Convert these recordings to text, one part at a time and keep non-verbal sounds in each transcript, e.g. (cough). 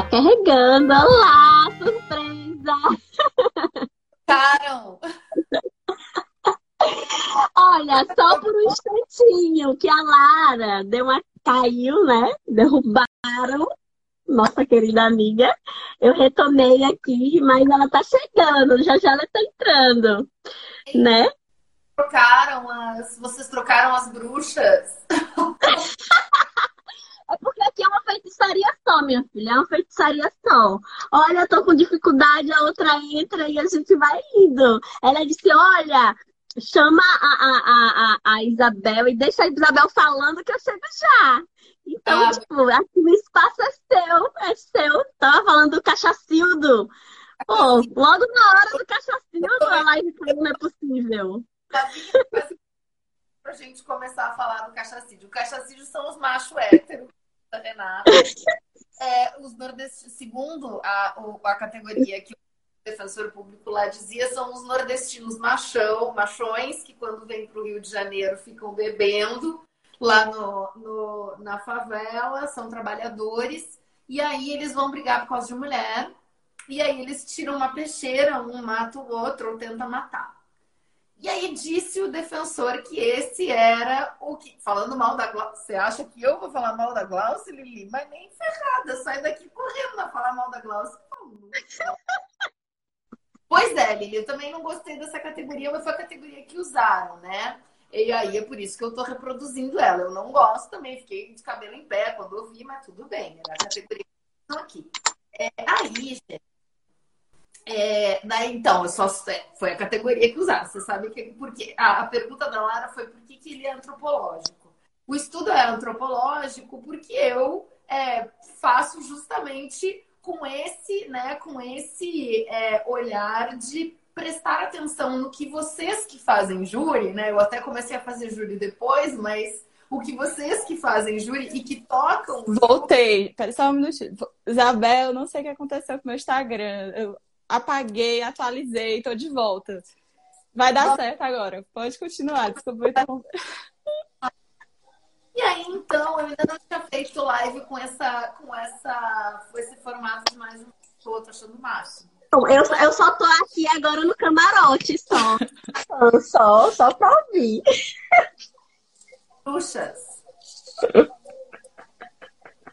Tá carregando, olá, surpresa! Caram! Olha, só por um instantinho que a Lara deu uma caiu, né? Derrubaram nossa querida amiga. Eu retomei aqui, mas ela tá chegando, já já ela tá entrando, né? Trocaram as, vocês trocaram as bruxas. (laughs) É porque aqui é uma feitiçaria só, minha filha. É uma feitiçaria só. Olha, eu tô com dificuldade, a outra entra e a gente vai indo. Ela disse: olha, chama a, a, a, a Isabel e deixa a Isabel falando que eu chego já. Então, ah, tipo, aqui o espaço é seu, é seu. Tava falando do cachacildo. Pô, logo na hora do cachacildo, a live não é possível. Pra gente começar a falar do cachacídio. O cachacídio são os machos héteros da Renata. (laughs) É, os nordestinos, segundo a, a categoria que o defensor público lá dizia, são os nordestinos machão, machões, que quando vêm para o Rio de Janeiro ficam bebendo lá no, no, na favela, são trabalhadores, e aí eles vão brigar por causa de mulher, e aí eles tiram uma peixeira, um mata o outro ou tenta matar. E aí disse o defensor que esse era o que. Falando mal da Glaucia. Você acha que eu vou falar mal da Glaucia, Lili? Mas nem ferrada. Sai daqui correndo a falar mal da Glaucia. pois é, Lili. Eu também não gostei dessa categoria, mas foi a categoria que usaram, né? E aí é por isso que eu tô reproduzindo ela. Eu não gosto também, fiquei de cabelo em pé quando ouvi, mas tudo bem. Era a categoria que aqui. É, aí, gente, é, daí, então, só, é, foi a categoria que usaram. Você sabe que porque a, a pergunta da Lara foi por que, que ele é antropológico. O estudo é antropológico porque eu é, faço justamente com esse, né, com esse é, olhar de prestar atenção no que vocês que fazem júri, né? Eu até comecei a fazer júri depois, mas o que vocês que fazem júri e que tocam. Voltei. Pera só um minutinho. Isabel, não sei o que aconteceu com o meu Instagram. Eu apaguei, atualizei, tô de volta. Vai dar certo agora. Pode continuar. Desculpa. E aí, então, eu ainda não tinha feito live com essa, com essa, com esse formato de mais um tô, tô achando máximo. Eu, eu só tô aqui agora no camarote, só. (laughs) só, só pra ouvir. Puxas.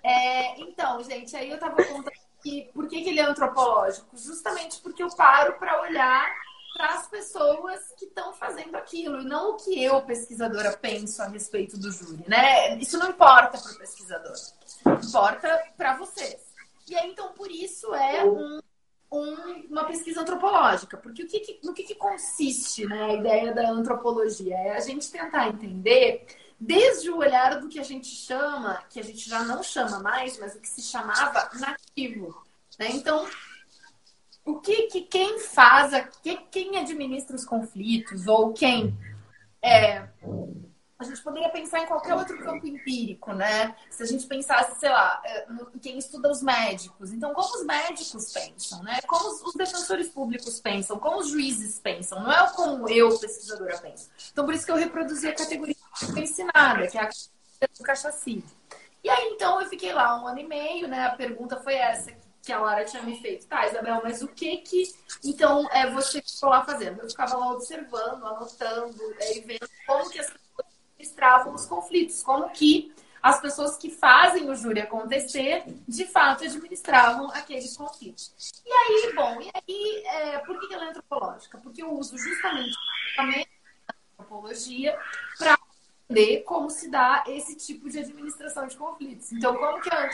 É, então, gente, aí eu tava contando que por que, que ele é antropológico? Justamente porque eu paro para olhar para as pessoas que estão fazendo aquilo e não o que eu, pesquisadora, penso a respeito do júri, né? Isso não importa para o pesquisador, importa para vocês. E aí, então, por isso é um, um, uma pesquisa antropológica, porque o que, no que, que consiste né, a ideia da antropologia? É a gente tentar entender desde o olhar do que a gente chama, que a gente já não chama mais, mas o que se chamava nativo. Né? Então, o que, que quem faz, que, quem administra os conflitos, ou quem é, a gente poderia pensar em qualquer outro campo empírico, né? Se a gente pensasse, sei lá, é, quem estuda os médicos. Então, como os médicos pensam, né? Como os defensores públicos pensam, como os juízes pensam. Não é como eu, pesquisadora, penso. Então, por isso que eu reproduzi a categoria ensinada, que é a do cachacídio. E aí, então, eu fiquei lá um ano e meio, né? A pergunta foi essa que a Lara tinha me feito. Tá, Isabel, mas o que que... Então, é, você ficou lá fazendo? Eu ficava lá observando, anotando, é, e vendo como que as administravam os conflitos, como que as pessoas que fazem o júri acontecer, de fato, administravam aqueles conflitos. E aí, bom, e aí, é, por que ela é antropológica? Porque eu uso justamente a antropologia para entender como se dá esse tipo de administração de conflitos. Então, como que, a,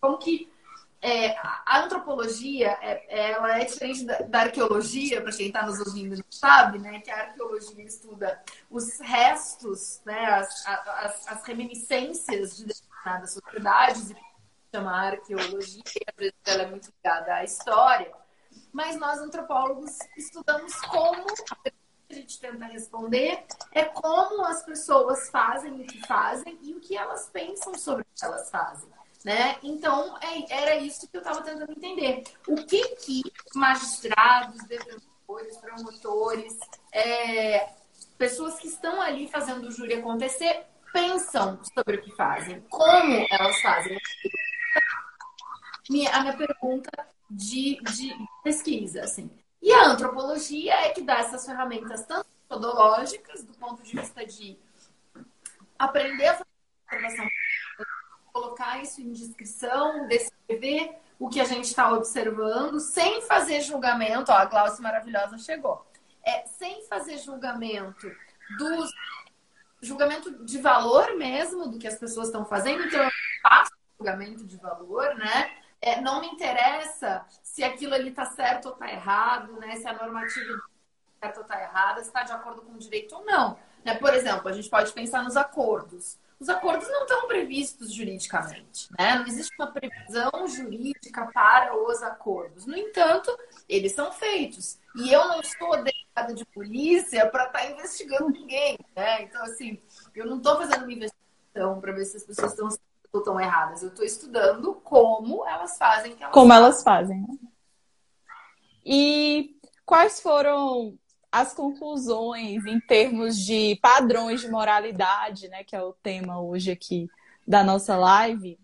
como que é, a antropologia é, ela é diferente da, da arqueologia, para quem está nos ouvindo não sabe, né? Que a arqueologia estuda os restos, né? As, as, as reminiscências de determinadas sociedades, e chama arqueologia, ela é muito ligada à história. Mas nós, antropólogos, estudamos como a gente tenta responder é como as pessoas fazem o que fazem e o que elas pensam sobre o que elas fazem. Né? Então, é, era isso que eu estava tentando entender. O que que magistrados, defensores, promotores, é, pessoas que estão ali fazendo o júri acontecer pensam sobre o que fazem, como elas fazem. minha, a minha pergunta de, de pesquisa, assim. E a antropologia é que dá essas ferramentas tanto metodológicas, do ponto de vista de aprender a fazer observação, colocar isso em descrição, descrever o que a gente está observando, sem fazer julgamento. Ó, a Glaucia maravilhosa chegou. É, sem fazer julgamento dos julgamento de valor mesmo do que as pessoas estão fazendo, então eu faço julgamento de valor, né? É, não me interessa se aquilo ali está certo ou está errado, né? Se a normativa está certa ou está errada, se está de acordo com o direito ou não. Né? Por exemplo, a gente pode pensar nos acordos. Os acordos não estão previstos juridicamente, né? Não existe uma previsão jurídica para os acordos. No entanto, eles são feitos. E eu não sou delegada de polícia para estar tá investigando ninguém, né? Então, assim, eu não estou fazendo uma investigação para ver se as pessoas estão estão erradas. Eu estou estudando como elas fazem que elas Como fazem. elas fazem. Né? E quais foram as conclusões em termos de padrões de moralidade, né, que é o tema hoje aqui da nossa live,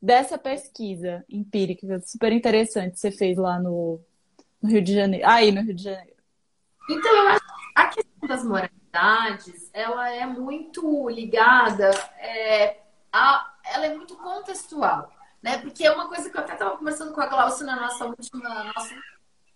dessa pesquisa empírica super interessante que você fez lá no, no Rio de Janeiro, aí no Rio de Janeiro. Então, eu acho que a questão das moralidades, ela é muito ligada é, a, ela é muito contextual, né? Porque é uma coisa que eu até estava conversando com a Glaucia na nossa última nossa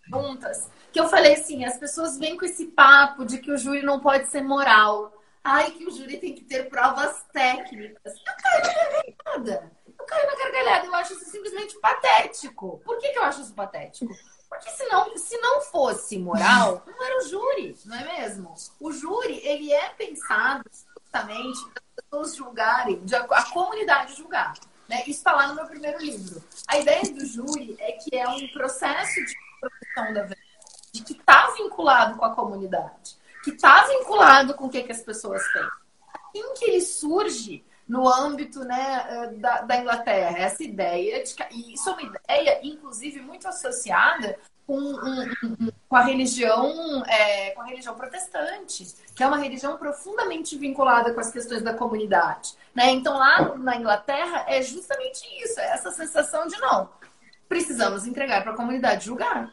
juntas, que eu falei assim, as pessoas vêm com esse papo de que o júri não pode ser moral. Ai, que o júri tem que ter provas técnicas. Eu caio na gargalhada. Eu caio na gargalhada. Eu acho isso simplesmente patético. Por que, que eu acho isso patético? Porque se não, se não fosse moral, não era o júri, não é mesmo? O júri, ele é pensado justamente pessoas julgarem, a comunidade julgar. Né? Isso está lá no meu primeiro livro. A ideia do júri é que é um processo de proteção da verdade que está vinculado com a comunidade, que está vinculado com o que, que as pessoas têm. Assim que ele surge no âmbito né, eh, da, da Inglaterra, essa ideia de que, e isso é uma ideia, inclusive, muito associada com, com a religião é, com a religião protestante, que é uma religião profundamente vinculada com as questões da comunidade. Né? Então, lá na Inglaterra, é justamente isso, é essa sensação de não, precisamos entregar para a comunidade julgar.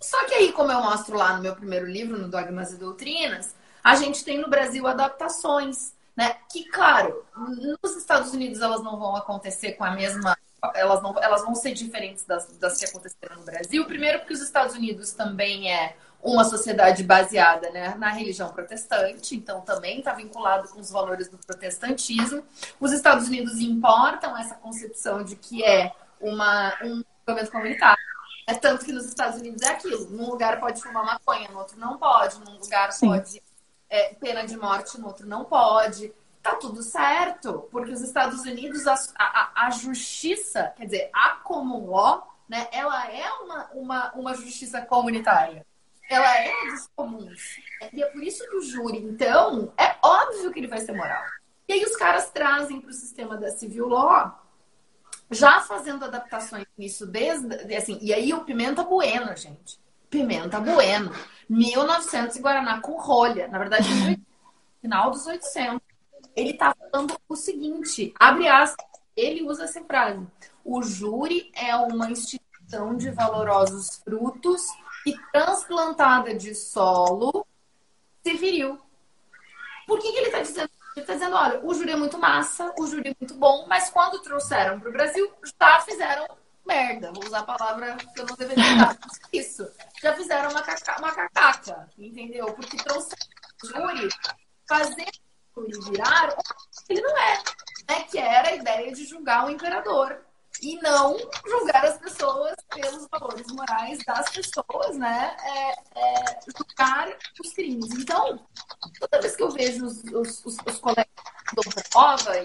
Só que aí, como eu mostro lá no meu primeiro livro, no Dogmas e Doutrinas, a gente tem no Brasil adaptações, né? Que, claro, nos Estados Unidos elas não vão acontecer com a mesma. Elas, não, elas vão ser diferentes das, das que aconteceram no Brasil. Primeiro, porque os Estados Unidos também é uma sociedade baseada né, na religião protestante, então também está vinculado com os valores do protestantismo. Os Estados Unidos importam essa concepção de que é uma, um movimento comunitário é tanto que nos Estados Unidos é aquilo. Num lugar pode fumar maconha, no outro não pode. Num lugar Sim. pode é, pena de morte, no outro não pode. Tá tudo certo, porque os Estados Unidos, a, a, a justiça, quer dizer, a common law, né, ela é uma, uma, uma justiça comunitária. Ela é dos comuns. E é por isso que o júri, então, é óbvio que ele vai ser moral. E aí os caras trazem para o sistema da civil law já fazendo adaptações nisso desde assim, e aí o Pimenta Bueno, gente. Pimenta Bueno, 1900 em Guaraná com rolha, na verdade, final dos 800. Ele tá falando o seguinte, abre aspas, ele usa essa frase. O júri é uma instituição de valorosos frutos e transplantada de solo se viriu. Por que, que ele está dizendo ele está dizendo, olha, o júri é muito massa, o júri é muito bom, mas quando trouxeram para o Brasil, já fizeram merda. Vou usar a palavra que eu não deveria usar. (laughs) Isso. Já fizeram uma, caca, uma cacaca, entendeu? Porque trouxeram o júri fazendo o júri virar ele não é. Né? Que era a ideia de julgar o imperador e não julgar as pessoas pelos valores morais das pessoas, né? É, é, julgar os crimes. Então, toda vez que eu vejo os, os, os, os colegas do prova,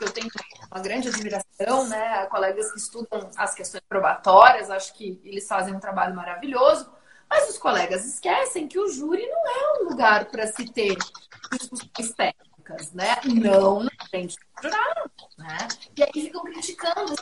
eu tenho uma grande admiração, né? Colegas que estudam as questões probatórias, acho que eles fazem um trabalho maravilhoso. Mas os colegas esquecem que o júri não é um lugar para se ter técnicas, né? Não na frente do jurado, né? E aí ficam criticando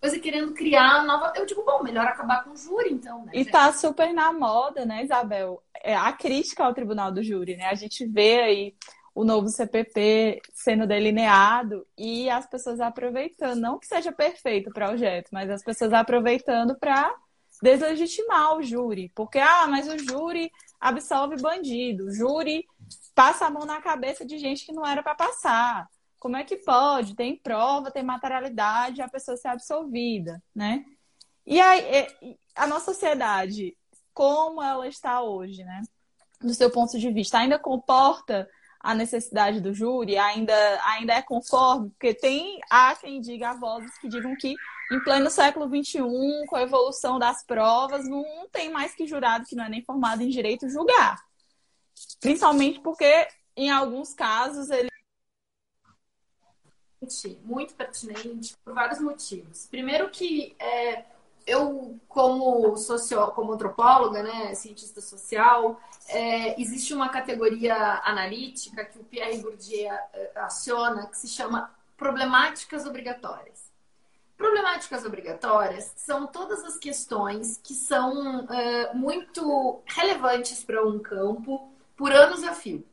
coisa querendo criar nova. Eu digo, bom, melhor acabar com o júri, então. Né, e tá super na moda, né, Isabel? É a crítica ao tribunal do júri, né? A gente vê aí o novo CPP sendo delineado e as pessoas aproveitando, não que seja perfeito o projeto, mas as pessoas aproveitando para deslegitimar o júri, porque ah, mas o júri absolve bandido, o júri passa a mão na cabeça de gente que não era para passar. Como é que pode? Tem prova, tem materialidade, a pessoa ser absolvida, né? E aí, a nossa sociedade, como ela está hoje, né? Do seu ponto de vista, ainda comporta a necessidade do júri, ainda, ainda é conforme, porque tem há quem diga vozes que digam que em pleno século XXI, com a evolução das provas, não tem mais que jurado que não é nem formado em direito julgar. Principalmente porque, em alguns casos, ele. Muito pertinente por vários motivos. Primeiro que é, eu, como socio, como antropóloga, né, cientista social, é, existe uma categoria analítica que o Pierre Bourdieu é, aciona que se chama problemáticas obrigatórias. Problemáticas obrigatórias são todas as questões que são é, muito relevantes para um campo por anos a fio.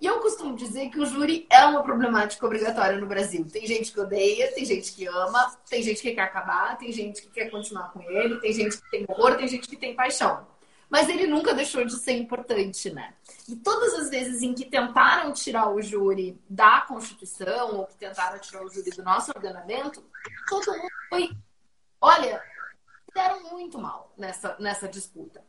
E eu costumo dizer que o júri é uma problemática obrigatória no Brasil. Tem gente que odeia, tem gente que ama, tem gente que quer acabar, tem gente que quer continuar com ele, tem gente que tem horror, tem gente que tem paixão. Mas ele nunca deixou de ser importante, né? E todas as vezes em que tentaram tirar o júri da Constituição ou que tentaram tirar o júri do nosso ordenamento, todo mundo foi. Olha, deram muito mal nessa, nessa disputa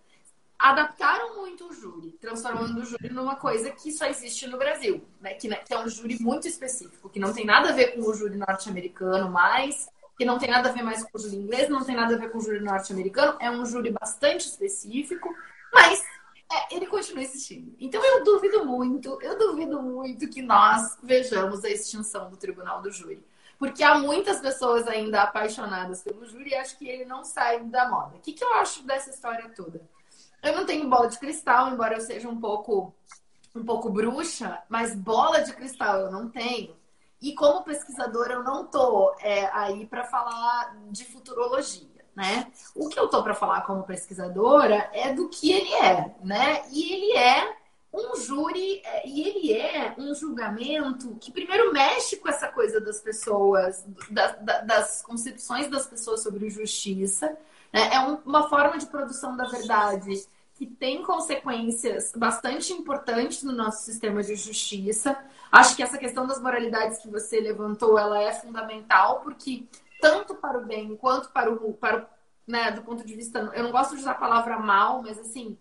adaptaram muito o júri, transformando o júri numa coisa que só existe no Brasil, né? Que, né? que, é um júri muito específico, que não tem nada a ver com o júri norte-americano mais, que não tem nada a ver mais com o júri inglês, não tem nada a ver com o júri norte-americano, é um júri bastante específico, mas é, ele continua existindo. Então eu duvido muito, eu duvido muito que nós vejamos a extinção do tribunal do júri. Porque há muitas pessoas ainda apaixonadas pelo júri e acho que ele não sai da moda. O que, que eu acho dessa história toda? Eu não tenho bola de cristal, embora eu seja um pouco um pouco bruxa, mas bola de cristal eu não tenho. E como pesquisadora eu não tô é, aí para falar de futurologia, né? O que eu tô para falar como pesquisadora é do que ele é, né? E ele é um júri é, e ele é um julgamento que primeiro mexe com essa coisa das pessoas, das, das concepções das pessoas sobre justiça, né? É um, uma forma de produção da verdade que tem consequências bastante importantes no nosso sistema de justiça. Acho que essa questão das moralidades que você levantou, ela é fundamental, porque tanto para o bem quanto para o, para o né, do ponto de vista, eu não gosto de usar a palavra mal, mas assim,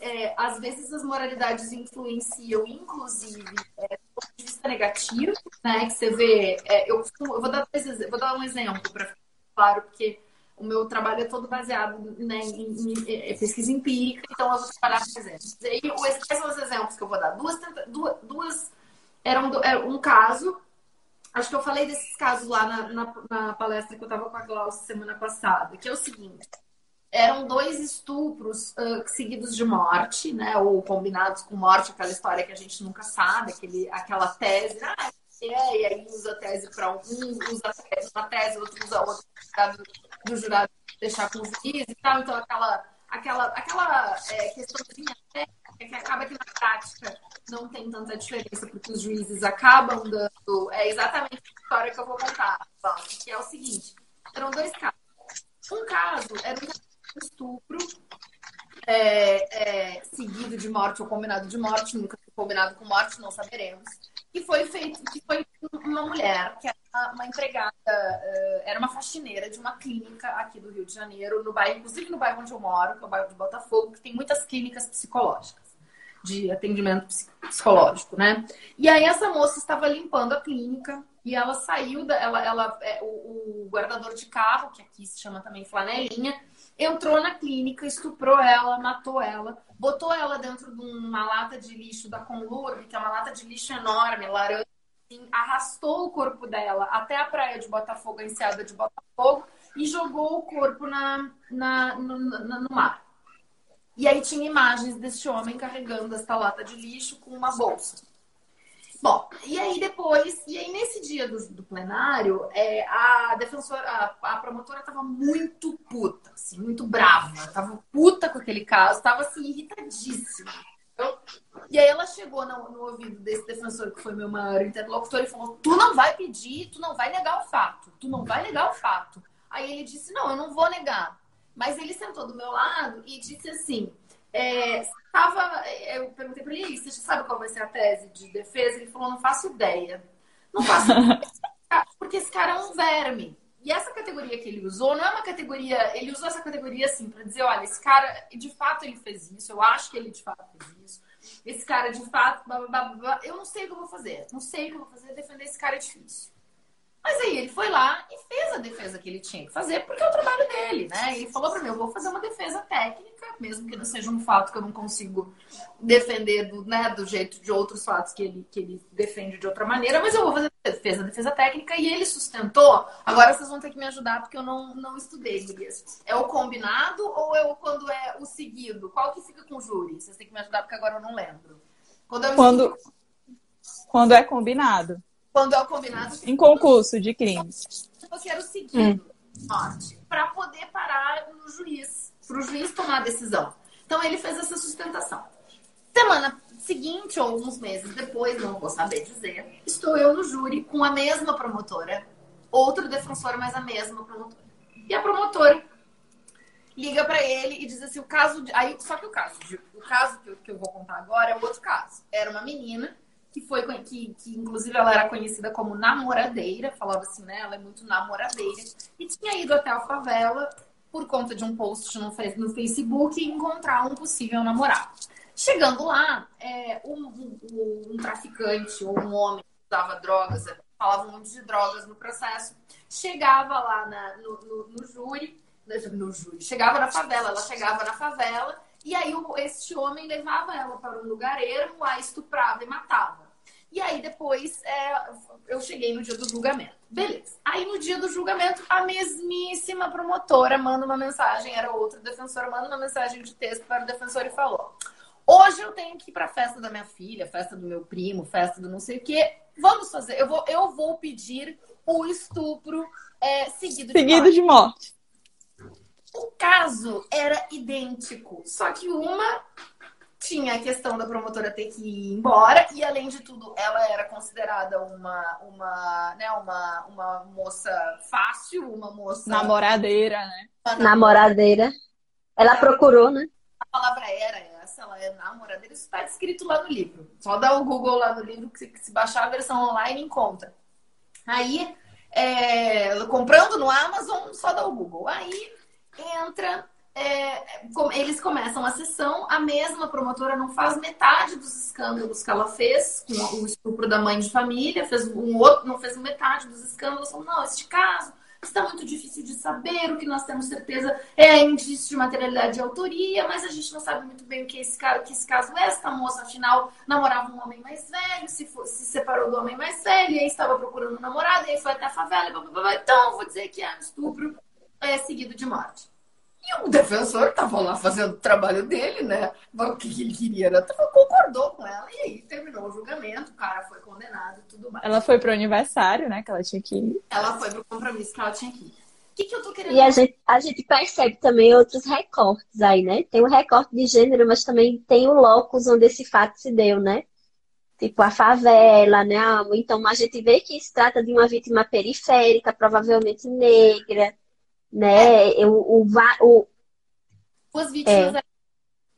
é, às vezes as moralidades influenciam, inclusive, é, do ponto de vista negativo, né, que você vê, é, eu, eu, vou dar, vou dar um exemplo para ficar claro, porque o meu trabalho é todo baseado né, em, em, em, pesquisa empírica, então eu vou trabalhar com exemplos. E aí, quais são os exemplos que eu vou dar? Duas, duas, duas eram era um caso, acho que eu falei desses casos lá na, na, na palestra que eu estava com a Glaucia semana passada, que é o seguinte. Eram dois estupros uh, seguidos de morte, né? Ou combinados com morte, aquela história que a gente nunca sabe, aquele, aquela tese. Ah, é, e aí usa a tese para um, usa a tese, uma tese, outro usa outra do jurado deixar com o juiz e tal. Então, aquela, aquela, aquela é, questãozinha técnica que acaba que na prática não tem tanta diferença, porque os juízes acabam dando. É exatamente a história que eu vou contar, que é o seguinte: eram dois casos. Um caso era um estupro é, é, seguido de morte ou combinado de morte, nunca combinado com morte, não saberemos que foi feito, que foi uma mulher, que era uma empregada, uh, era uma faxineira de uma clínica aqui do Rio de Janeiro, no bairro, inclusive no bairro onde eu moro, que é o bairro de Botafogo, que tem muitas clínicas psicológicas, de atendimento psicológico, né? E aí essa moça estava limpando a clínica e ela saiu, da, ela, ela, é, o, o guardador de carro, que aqui se chama também flanelinha, entrou na clínica, estuprou ela, matou ela, botou ela dentro de uma lata de lixo da Conlurb, que é uma lata de lixo enorme, laranja, assim, arrastou o corpo dela até a praia de Botafogo, a enseada de Botafogo, e jogou o corpo na, na, no, no, no mar. E aí tinha imagens desse homem carregando essa lata de lixo com uma bolsa. Bom, e aí depois, e aí nesse dia do, do plenário, é, a defensora, a, a promotora estava muito puta, assim, muito brava, tava puta com aquele caso, tava assim, irritadíssima. Então, E aí ela chegou no, no, ouvido desse defensor, que foi meu maior interlocutor, e falou: Tu não vai pedir, tu não vai negar o fato, tu não vai negar o fato. Aí ele disse: Não, eu não vou negar. Mas ele sentou do meu lado e disse assim: é, tava, Eu perguntei para ele: Você sabe qual vai ser a tese de defesa? Ele falou: Não faço ideia. Não faço (laughs) ideia. Porque esse cara é um verme. E essa categoria que ele usou não é uma categoria. Ele usou essa categoria assim para dizer: olha, esse cara de fato ele fez isso, eu acho que ele de fato fez isso. Esse cara de fato, blá, blá, blá, eu não sei o que eu vou fazer. Não sei o que eu vou fazer, defender esse cara é difícil. Mas aí ele foi lá e fez a defesa que ele tinha que fazer, porque é o trabalho dele, né? E falou para mim, eu vou fazer uma defesa técnica, mesmo que não seja um fato que eu não consigo defender do, né, do jeito de outros fatos que ele, que ele defende de outra maneira, mas eu vou fazer a defesa, defesa técnica, e ele sustentou. Agora vocês vão ter que me ajudar, porque eu não, não estudei, Gurias. É o combinado ou é o quando é o seguido? Qual que fica com o júri? Vocês têm que me ajudar, porque agora eu não lembro. Quando, é quando, quando é combinado. Quando é o combinado. Em concurso de crimes. Você era o seguido, hum. para poder parar no juiz, para o juiz tomar a decisão. Então ele fez essa sustentação. Semana seguinte, ou uns meses depois, não vou saber dizer, estou eu no júri com a mesma promotora, outro defensor, mas a mesma promotora. E a promotora liga para ele e diz assim: o caso. De... Aí, só que o caso, o caso que eu, que eu vou contar agora é outro caso. Era uma menina que foi que, que inclusive ela era conhecida como namoradeira, falava assim, né? Ela é muito namoradeira e tinha ido até a favela por conta de um post no, no Facebook e encontrar um possível namorado. Chegando lá, é, um, um, um, traficante ou um homem que usava drogas, falava um monte de drogas no processo, chegava lá na, no, no, no júri, no júri, chegava na favela, ela chegava na favela e aí este homem levava ela para um lugar ermo, a estuprava e matava. E aí depois é, eu cheguei no dia do julgamento. Beleza. Aí no dia do julgamento, a mesmíssima promotora manda uma mensagem, era outra defensora, manda uma mensagem de texto para o defensor e falou: Hoje eu tenho que ir para a festa da minha filha, festa do meu primo, festa do não sei o quê. Vamos fazer, eu vou, eu vou pedir o estupro é, seguido, seguido de morte. De morte. O caso era idêntico, só que uma tinha a questão da promotora ter que ir embora e além de tudo ela era considerada uma uma né uma, uma moça fácil uma moça namoradeira né? Namoradeira. Ela procurou né? A palavra era essa ela é namoradeira isso está escrito lá no livro. Só dá o Google lá no livro que se, se baixar a versão online encontra. Aí é, comprando no Amazon só dá o Google. Aí entra é, eles começam a sessão, a mesma promotora não faz metade dos escândalos que ela fez com o estupro da mãe de família, fez um outro, não fez metade dos escândalos, falou, não, este caso está muito difícil de saber, o que nós temos certeza é indício de materialidade de autoria, mas a gente não sabe muito bem o que esse, que esse caso é. Esta moça, afinal, namorava um homem mais velho, se, for, se separou do homem mais velho, e aí estava procurando um namorado, e aí foi até a favela, blá, blá, blá. então vou dizer que é um estupro é, seguido de morte. E o defensor estava lá fazendo o trabalho dele, né? O que ele queria era. Concordou com ela e aí terminou o julgamento, o cara foi condenado e tudo mais. Ela foi pro aniversário, né? Que ela tinha que ir. Ela foi pro compromisso que ela tinha que ir. O que, que eu tô querendo E a gente, a gente percebe também outros recortes aí, né? Tem o recorte de gênero, mas também tem o locus onde esse fato se deu, né? Tipo a favela, né? Então a gente vê que se trata de uma vítima periférica, provavelmente negra né? Eu, o, o, Duas vítimas é.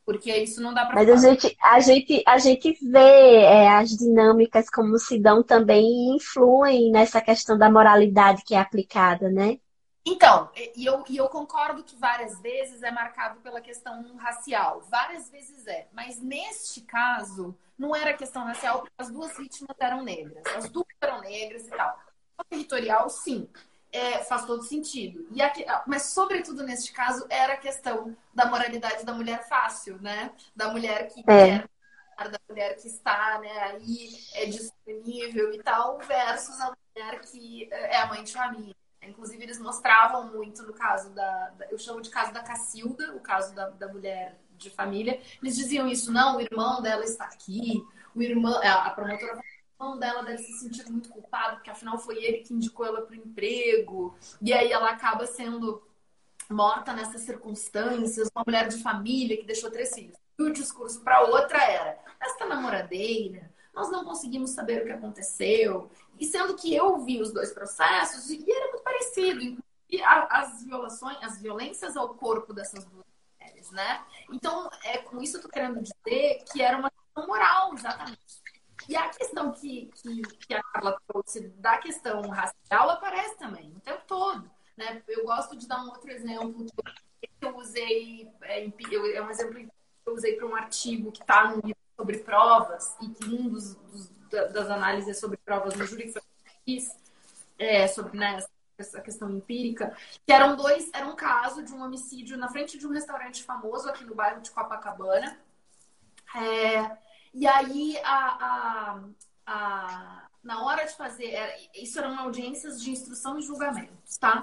porque isso não dá para Mas a gente, a gente, a gente vê é, as dinâmicas como se dão também e influem nessa questão da moralidade que é aplicada, né? Então, e eu, e eu concordo que várias vezes é marcado pela questão racial. Várias vezes é. Mas neste caso, não era questão racial, porque as duas vítimas eram negras. As duas eram negras e tal. Territorial, sim é, faz todo sentido. E aqui, mas, sobretudo neste caso, era a questão da moralidade da mulher fácil, né? Da mulher que é. quer, da mulher que está né, aí é disponível e tal, versus a mulher que é a mãe de família. Inclusive, eles mostravam muito no caso da. da eu chamo de caso da Cacilda, o caso da, da mulher de família. Eles diziam isso, não, o irmão dela está aqui, o irmão. A promotora irmão dela deve se sentir muito culpado, porque afinal foi ele que indicou ela para o emprego. E aí ela acaba sendo morta nessas circunstâncias, uma mulher de família que deixou três filhos. E o discurso para outra era: esta namoradeira, nós não conseguimos saber o que aconteceu. E sendo que eu vi os dois processos e era muito parecido. E as violações, as violências ao corpo dessas duas mulheres, né? Então, é com isso eu tô querendo dizer que era uma questão moral, exatamente. E a questão que, que, que a Carla trouxe da questão racial aparece também o tempo todo. Né? Eu gosto de dar um outro exemplo que eu usei, é, é um exemplo que eu usei para um artigo que está no livro sobre provas e que um dos, dos das análises sobre provas no júri que eu fiz é, sobre né, essa questão empírica, que eram dois, era um caso de um homicídio na frente de um restaurante famoso aqui no bairro de Copacabana. É, e aí, a, a, a, na hora de fazer, isso eram audiências de instrução e julgamento, tá?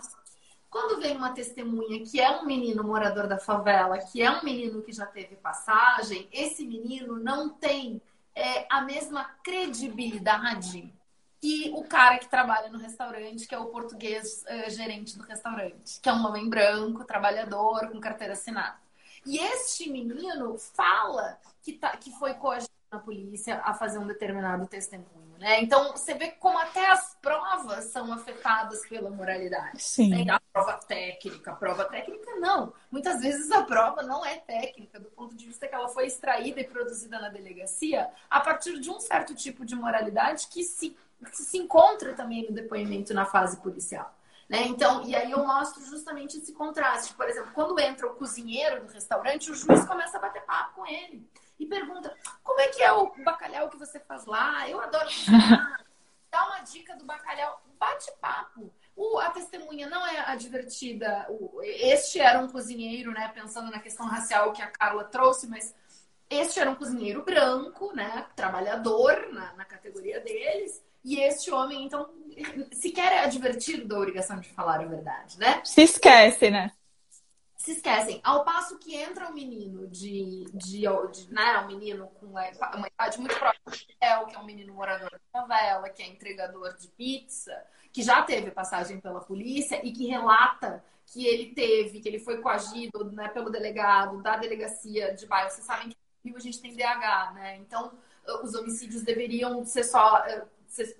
Quando vem uma testemunha que é um menino morador da favela, que é um menino que já teve passagem, esse menino não tem é, a mesma credibilidade que o cara que trabalha no restaurante, que é o português é, gerente do restaurante, que é um homem branco, trabalhador, com carteira assinada. E este menino fala que, tá, que foi coagido na polícia a fazer um determinado testemunho. Né? Então, você vê como até as provas são afetadas pela moralidade. Sim. Né? A prova técnica, a prova técnica não. Muitas vezes a prova não é técnica, do ponto de vista que ela foi extraída e produzida na delegacia a partir de um certo tipo de moralidade que se, que se encontra também no depoimento na fase policial. Né? Então, e aí eu mostro justamente esse contraste. Por exemplo, quando entra o cozinheiro do restaurante, o juiz começa a bater papo com ele e pergunta: como é que é o bacalhau que você faz lá? Eu adoro (laughs) cozinhar. Dá uma dica do bacalhau, bate papo. O, a testemunha não é advertida. O, este era um cozinheiro, né? Pensando na questão racial que a Carla trouxe, mas este era um cozinheiro branco, né? Trabalhador na, na categoria deles. E este homem, então, sequer é advertido da obrigação de falar a verdade, né? Se esquece, né? Se esquecem. Ao passo que entra um menino de, de, de né, um menino com uma idade muito próxima do que é um menino morador de favela, que é entregador de pizza, que já teve passagem pela polícia e que relata que ele teve, que ele foi coagido né, pelo delegado da delegacia de bairro. Vocês sabem que no Rio a gente tem DH, né? Então, os homicídios deveriam ser só eh,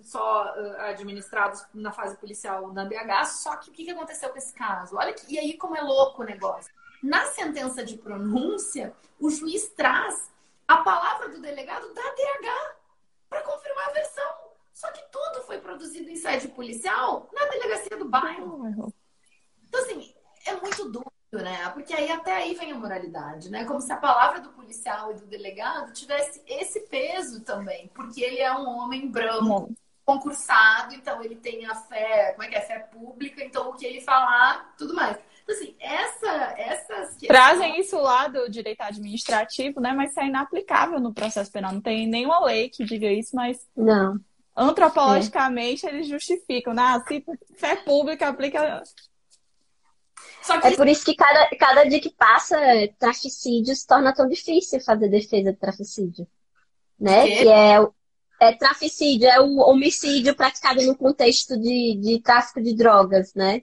só uh, administrados na fase policial da DH. Só que o que aconteceu com esse caso? Olha que, e aí como é louco o negócio. Na sentença de pronúncia, o juiz traz a palavra do delegado da DH para confirmar a versão. Só que tudo foi produzido em sede policial na delegacia do bairro. Então, assim, é muito duro né? Porque aí até aí vem a moralidade, né? Como se a palavra do policial e do delegado tivesse esse peso também, porque ele é um homem branco, concursado, então ele tem a fé, como é que é? Fé pública, então o que ele falar, tudo mais. Então, assim, essa, essas Trazem isso lá do direito administrativo, né? Mas isso é inaplicável no processo penal. Não tem nenhuma lei que diga isso, mas. Não. Antropologicamente, é. eles justificam. Né? Ah, se fé pública aplica que... É por isso que cada, cada dia que passa, traficídio se torna tão difícil fazer defesa de traficídio. Né? Que, que é, é traficídio, é o homicídio praticado no contexto de, de tráfico de drogas, né?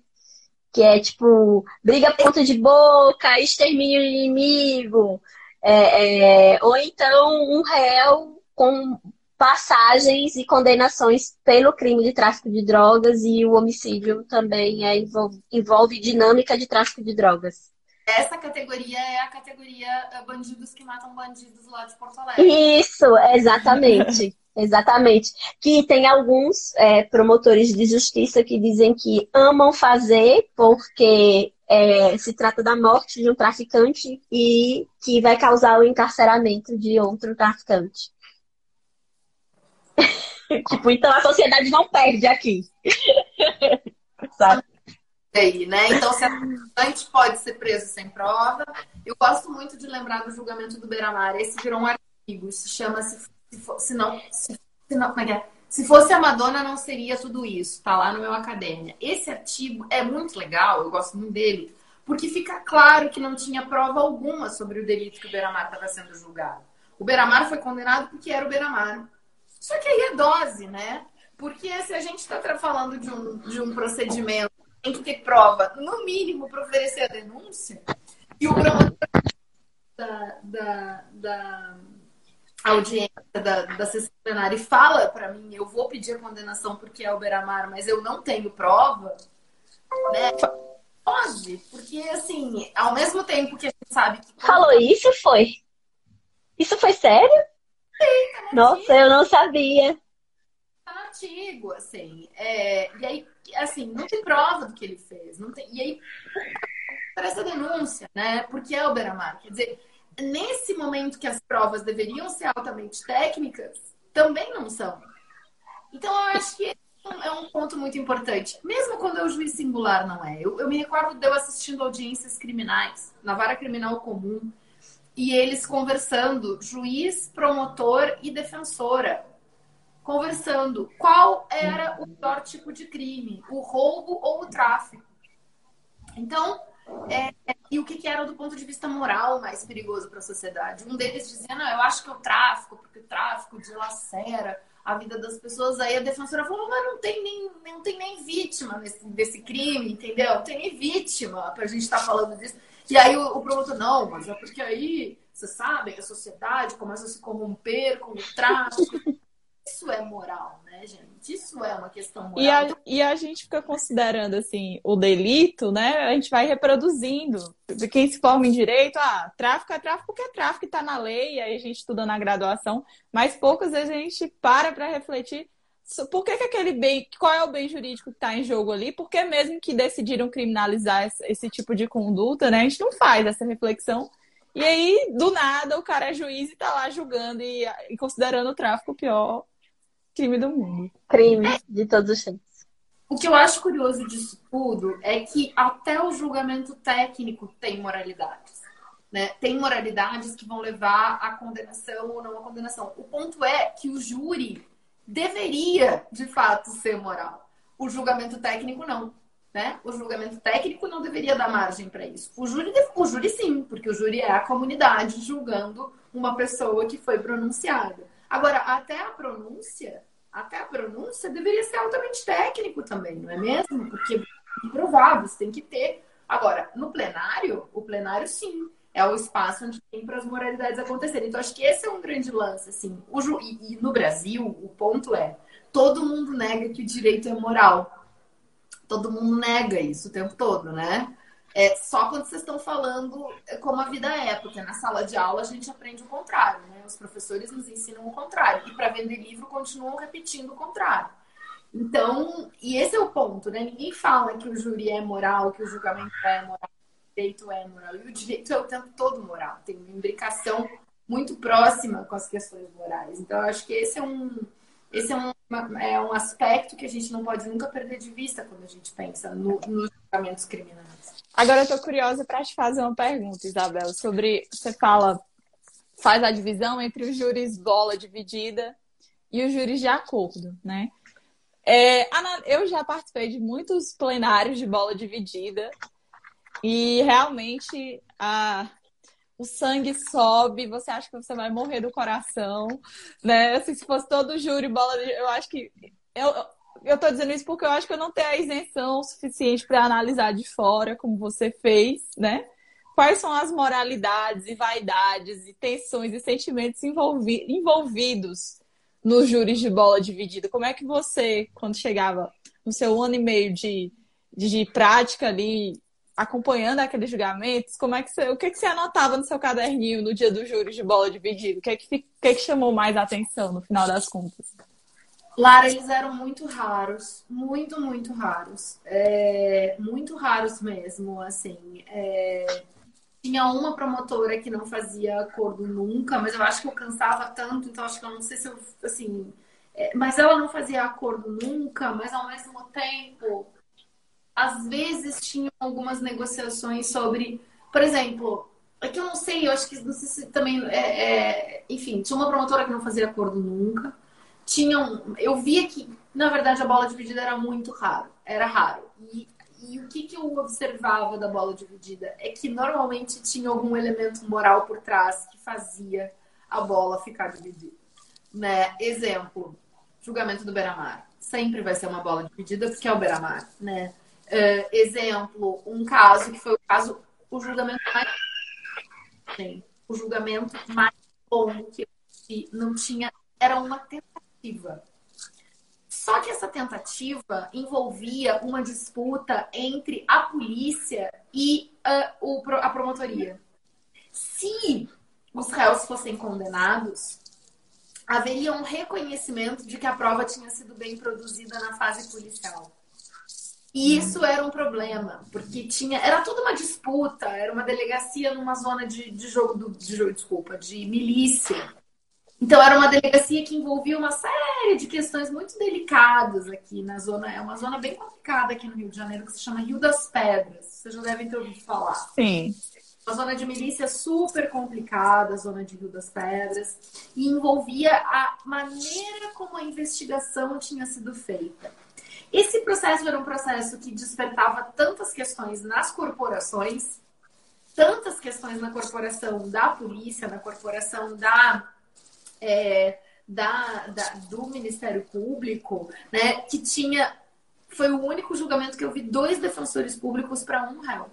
Que é tipo, briga ponto de boca, extermínio inimigo, é, é, ou então um réu com passagens e condenações pelo crime de tráfico de drogas e o homicídio também é, envolve, envolve dinâmica de tráfico de drogas. Essa categoria é a categoria eh, bandidos que matam bandidos lá de Porto Alegre. Isso, exatamente. (laughs) exatamente. Que tem alguns é, promotores de justiça que dizem que amam fazer porque é, se trata da morte de um traficante e que vai causar o encarceramento de outro traficante. (laughs) tipo, então a sociedade não perde aqui. (laughs) Sabe? Aí, né? Então, se a gente pode ser preso sem prova. Eu gosto muito de lembrar do julgamento do Beiramar. Esse virou um artigo. Se chama Se, se, se não. Se, se, não como é que é? Se fosse a Madonna, não seria tudo isso. Tá lá no meu academia. Esse artigo é muito legal, eu gosto muito dele, porque fica claro que não tinha prova alguma sobre o delito que o Beiramar estava sendo julgado. O Beiramar foi condenado porque era o Beiramar. Só que aí é dose, né? Porque se a gente está falando de um, de um procedimento, tem que ter prova, no mínimo, para oferecer a denúncia, e o promotor da, da, da audiência da, da sessão plenária e fala para mim, eu vou pedir a condenação porque é o Beramar, mas eu não tenho prova, né? Pode, porque assim, ao mesmo tempo que a gente sabe que. Falou isso, foi? Isso foi sério? Nossa, eu não sabia. Tá no artigo, assim. É, e aí, assim, não tem prova do que ele fez. Não tem, e aí, parece a denúncia, né? Porque é o Beramar. Quer dizer, nesse momento que as provas deveriam ser altamente técnicas, também não são. Então, eu acho que é um ponto muito importante. Mesmo quando é o juiz singular, não é. Eu, eu me recordo de eu assistindo audiências criminais, na vara criminal comum, e eles conversando, juiz, promotor e defensora, conversando qual era o pior tipo de crime, o roubo ou o tráfico. Então, é, e o que, que, era do ponto de vista moral mais perigoso para a sociedade. Um deles dizia, não, eu acho que é o tráfico, porque o tráfico dilacera a vida das pessoas. Aí a defensora falou, mas não tem nem, não tem nem vítima nesse, desse crime, entendeu? Não tem nem vítima para a gente estar tá falando disso. E aí o, o promotor, não, mas é porque aí, vocês sabem, a sociedade começa a se corromper com o tráfico. (laughs) Isso é moral, né, gente? Isso é uma questão moral. E a, e a gente fica considerando, assim, o delito, né? A gente vai reproduzindo. Quem se forma em direito, ah, tráfico é tráfico porque é tráfico está na lei, aí a gente estuda na graduação, mas poucas vezes a gente para para refletir por que, que, aquele bem, qual é o bem jurídico que está em jogo ali? Porque mesmo que decidiram criminalizar esse, esse, tipo de conduta, né? A gente não faz essa reflexão. E aí, do nada, o cara é juiz e está lá julgando e, e considerando o tráfico o pior crime do mundo. Crime de todos os tempos. O que eu acho curioso disso tudo é que até o julgamento técnico tem moralidades. Né? Tem moralidades que vão levar à condenação ou não à condenação. O ponto é que o júri deveria, de fato, ser moral. O julgamento técnico não. Né? O julgamento técnico não deveria dar margem para isso. O júri, o júri sim, porque o júri é a comunidade julgando uma pessoa que foi pronunciada. Agora, até a pronúncia, até a pronúncia deveria ser altamente técnico também, não é mesmo? Porque é improvável, você tem que ter. Agora, no plenário, o plenário sim, é o espaço onde tem para as moralidades acontecerem. Então, acho que esse é um grande lance, assim. O ju... e, e no Brasil, o ponto é, todo mundo nega que o direito é moral. Todo mundo nega isso o tempo todo, né? É só quando vocês estão falando como a vida é, porque na sala de aula a gente aprende o contrário, né? Os professores nos ensinam o contrário. E para vender livro continuam repetindo o contrário. Então, e esse é o ponto, né? Ninguém fala que o júri é moral, que o julgamento é moral, direito é moral. E o direito é o tempo todo moral. Tem uma imbricação muito próxima com as questões morais. Então, acho que esse é um, esse é um, é um aspecto que a gente não pode nunca perder de vista quando a gente pensa no, nos julgamentos criminais. Agora eu tô curiosa para te fazer uma pergunta, Isabel, sobre você fala faz a divisão entre os júris bola dividida e os júris de acordo, né? É, eu já participei de muitos plenários de bola dividida e realmente a, o sangue sobe, você acha que você vai morrer do coração, né? Assim, se fosse todo júri bola, eu acho que eu, eu tô dizendo isso porque eu acho que eu não tenho a isenção suficiente para analisar de fora, como você fez, né? Quais são as moralidades e vaidades e tensões e sentimentos envolvi envolvidos nos júris de bola dividida? Como é que você, quando chegava no seu ano e meio de, de, de prática ali, acompanhando aqueles julgamentos, como é que você, o que, que você anotava no seu caderninho no dia do júri de bola dividida? O que, é que, o que, é que chamou mais atenção no final das contas? Lara, eles eram muito raros, muito, muito raros. É, muito raros mesmo, assim. É, tinha uma promotora que não fazia acordo nunca, mas eu acho que eu cansava tanto, então acho que eu não sei se eu, assim... É, mas ela não fazia acordo nunca, mas ao mesmo tempo, às vezes tinham algumas negociações sobre... Por exemplo, é que eu não sei, eu acho que não sei se também... É, é enfim, tinha uma promotora que não fazia acordo nunca tinham. Eu via que, na verdade, a bola dividida era muito raro. Era raro. E, e o que, que eu observava da bola dividida é que normalmente tinha algum elemento moral por trás que fazia a bola ficar dividida. Né? Exemplo, julgamento do Beramar. Sempre vai ser uma bola dividida porque é o Beramar. Né? Uh, exemplo, um caso que foi o caso, o julgamento mais. Sim o julgamento mais longo que não tinha, era uma tentativa. Só que essa tentativa envolvia uma disputa entre a polícia e uh, o, a promotoria. Se os réus fossem condenados, haveria um reconhecimento de que a prova tinha sido bem produzida na fase policial. E isso era um problema, porque tinha, era toda uma disputa, era uma delegacia numa zona de, de jogo, do, de jogo, desculpa, de milícia. Então era uma delegacia que envolvia uma série de questões muito delicadas aqui na zona, é uma zona bem complicada aqui no Rio de Janeiro que se chama Rio das Pedras. Vocês já devem ter ouvido falar. Sim. Uma zona de milícia super complicada, a zona de Rio das Pedras, e envolvia a maneira como a investigação tinha sido feita. Esse processo era um processo que despertava tantas questões nas corporações, tantas questões na corporação da polícia, na corporação da, é, da, da, do Ministério Público, né, que tinha. Foi o único julgamento que eu vi dois defensores públicos para um réu.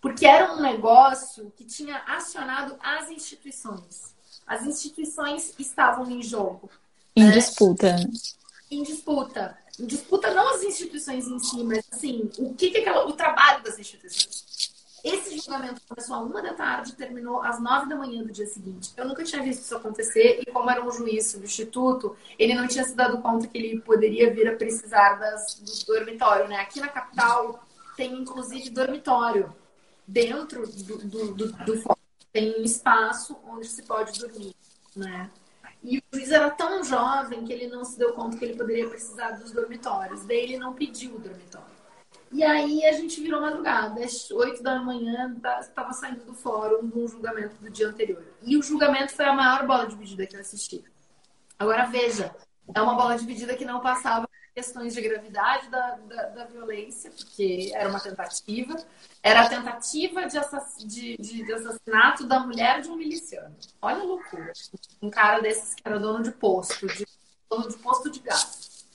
Porque era um negócio que tinha acionado as instituições. As instituições estavam em jogo. Em né? disputa. Em disputa disputa não as instituições em si, mas assim, o que, que é aquela, o trabalho das instituições. Esse julgamento começou às uma da tarde e terminou às nove da manhã do dia seguinte. Eu nunca tinha visto isso acontecer e como era um juiz substituto, ele não tinha se dado conta que ele poderia vir a precisar das, do dormitório, né? Aqui na capital tem inclusive dormitório dentro do, do, do, do tem um espaço onde se pode dormir, né? E o juiz era tão jovem que ele não se deu conta que ele poderia precisar dos dormitórios. Daí ele não pediu o dormitório. E aí a gente virou madrugada. Às 8 da manhã estava saindo do fórum do julgamento do dia anterior. E o julgamento foi a maior bola dividida que eu assisti. Agora veja, é uma bola dividida que não passava questões de gravidade da, da, da, violência, porque era uma tentativa, era a tentativa de, assass de, de, de, assassinato da mulher de um miliciano. Olha a loucura. Um cara desses que era dono de posto, de, dono de posto de gás.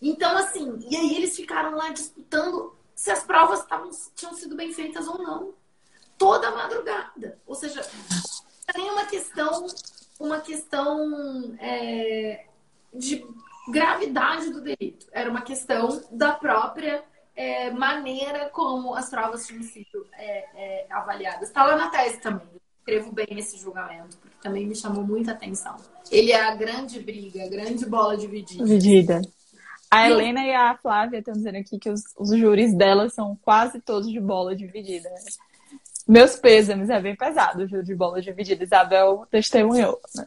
Então, assim, e aí eles ficaram lá disputando se as provas tavam, tinham sido bem feitas ou não. Toda madrugada. Ou seja, nem uma questão, uma questão é, de gravidade do delito. Era uma questão da própria é, maneira como as provas tinham sido é, é, avaliadas. Está lá na tese também. Eu escrevo bem esse julgamento, porque também me chamou muita atenção. Ele é a grande briga, a grande bola dividida. Dividida. A Helena e a Flávia estão dizendo aqui que os, os júris delas são quase todos de bola dividida. Meus pêsames, é bem pesado o júri de bola dividida. Isabel testemunhou. Né?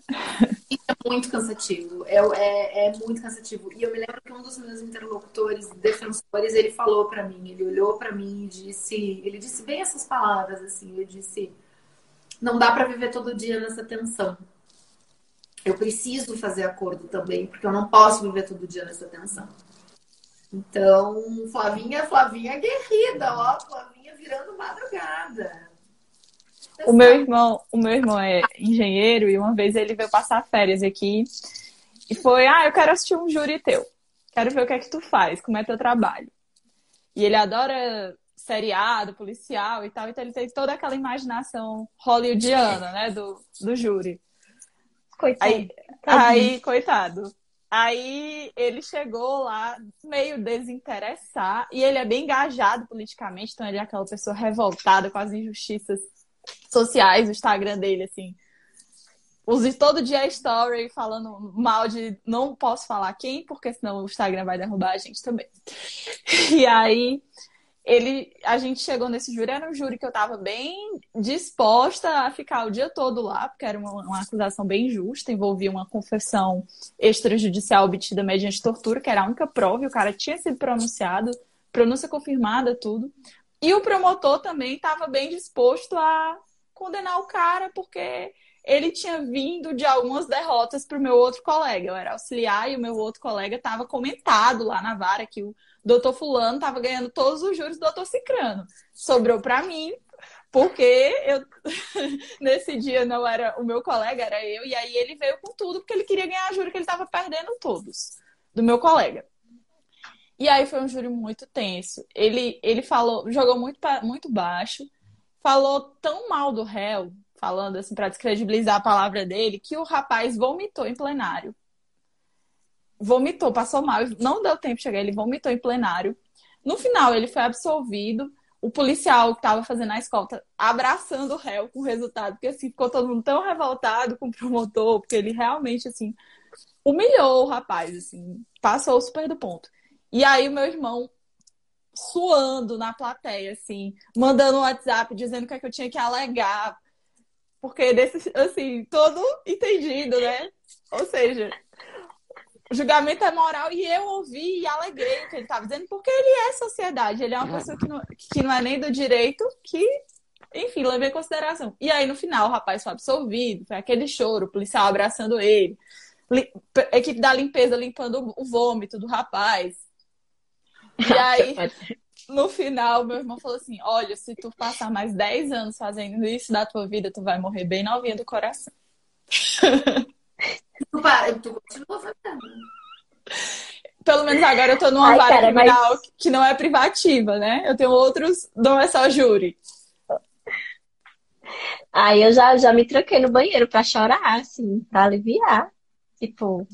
É muito cansativo. É, é, é, muito cansativo. E eu me lembro que um dos meus interlocutores, defensores, ele falou para mim, ele olhou para mim e disse, ele disse bem essas palavras assim, ele disse: "Não dá para viver todo dia nessa tensão. Eu preciso fazer acordo também, porque eu não posso viver todo dia nessa tensão." Então, Flavinha, Flavinha guerrida, ó, Flavinha virando madrugada. O meu irmão, o meu irmão é engenheiro e uma vez ele veio passar férias aqui e foi, ah, eu quero assistir um júri teu. Quero ver o que é que tu faz, como é teu trabalho. E ele adora seriado, policial e tal, então ele tem toda aquela imaginação hollywoodiana, né, do, do júri. Coitado. Aí, aí, coitado. Aí ele chegou lá meio desinteressado e ele é bem engajado politicamente, então ele é aquela pessoa revoltada com as injustiças sociais, o Instagram dele, assim. Use todo dia story falando mal de não posso falar quem, porque senão o Instagram vai derrubar a gente também. (laughs) E aí ele, a gente chegou nesse júri, era um júri que eu estava bem disposta a ficar o dia todo lá, porque era uma, uma, acusação bem justa, envolvia uma confissão extrajudicial obtida mediante tortura, que era a única prova, e o cara tinha sido pronunciado, pronúncia confirmada, tudo. E o promotor também estava bem disposto a condenar o cara, porque ele tinha vindo de algumas derrotas para o meu outro colega. Eu era auxiliar e o meu outro colega estava comentado lá na vara que o doutor Fulano estava ganhando todos os juros do doutor Cicrano. Sobrou para mim, porque eu (laughs) nesse dia não era o meu colega, era eu, e aí ele veio com tudo, porque ele queria ganhar a júri que ele estava perdendo todos do meu colega. E aí foi um júri muito tenso. Ele, ele falou, jogou muito, muito baixo, falou tão mal do réu, falando assim, para descredibilizar a palavra dele, que o rapaz vomitou em plenário. Vomitou, passou mal, não deu tempo de chegar, ele vomitou em plenário. No final, ele foi absolvido. O policial que estava fazendo a escolta abraçando o réu com o resultado, porque assim, ficou todo mundo tão revoltado com o promotor, porque ele realmente, assim, humilhou o rapaz, assim, passou super do ponto. E aí o meu irmão suando na plateia, assim, mandando um WhatsApp dizendo o que, é que eu tinha que alegar. Porque desse, assim, todo entendido, né? Ou seja, o julgamento é moral e eu ouvi e alegrei o que ele estava dizendo, porque ele é sociedade, ele é uma pessoa que não, que não é nem do direito, que, enfim, levei em consideração. E aí, no final, o rapaz foi absolvido, foi aquele choro, o policial abraçando ele, equipe da limpeza limpando o vômito do rapaz. (laughs) E aí, no final, meu irmão falou assim: Olha, se tu passar mais 10 anos fazendo isso da tua vida, tu vai morrer bem novinha do coração. (laughs) Tu, para, tu continua fazendo. Pelo menos agora eu tô numa Ai, vara cara, criminal mas... que não é privativa, né? Eu tenho outros, não é só júri. Aí eu já, já me tranquei no banheiro pra chorar, assim, pra aliviar. Tipo,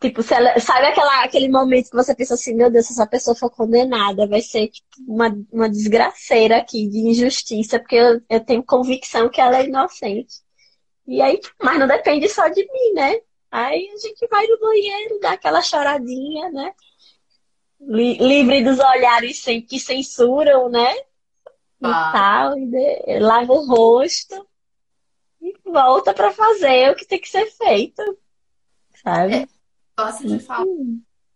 Tipo, ela, sabe aquela, aquele momento que você pensa assim, meu Deus, se essa pessoa for condenada, vai ser tipo, uma, uma desgraceira aqui de injustiça, porque eu, eu tenho convicção que ela é inocente. E aí, mas não depende só de mim, né? Aí a gente vai no banheiro, dá aquela choradinha, né? Livre dos olhares sem, que censuram, né? Ah. E tal, e de, lava o rosto e volta para fazer o que tem que ser feito, sabe? É gosta de falar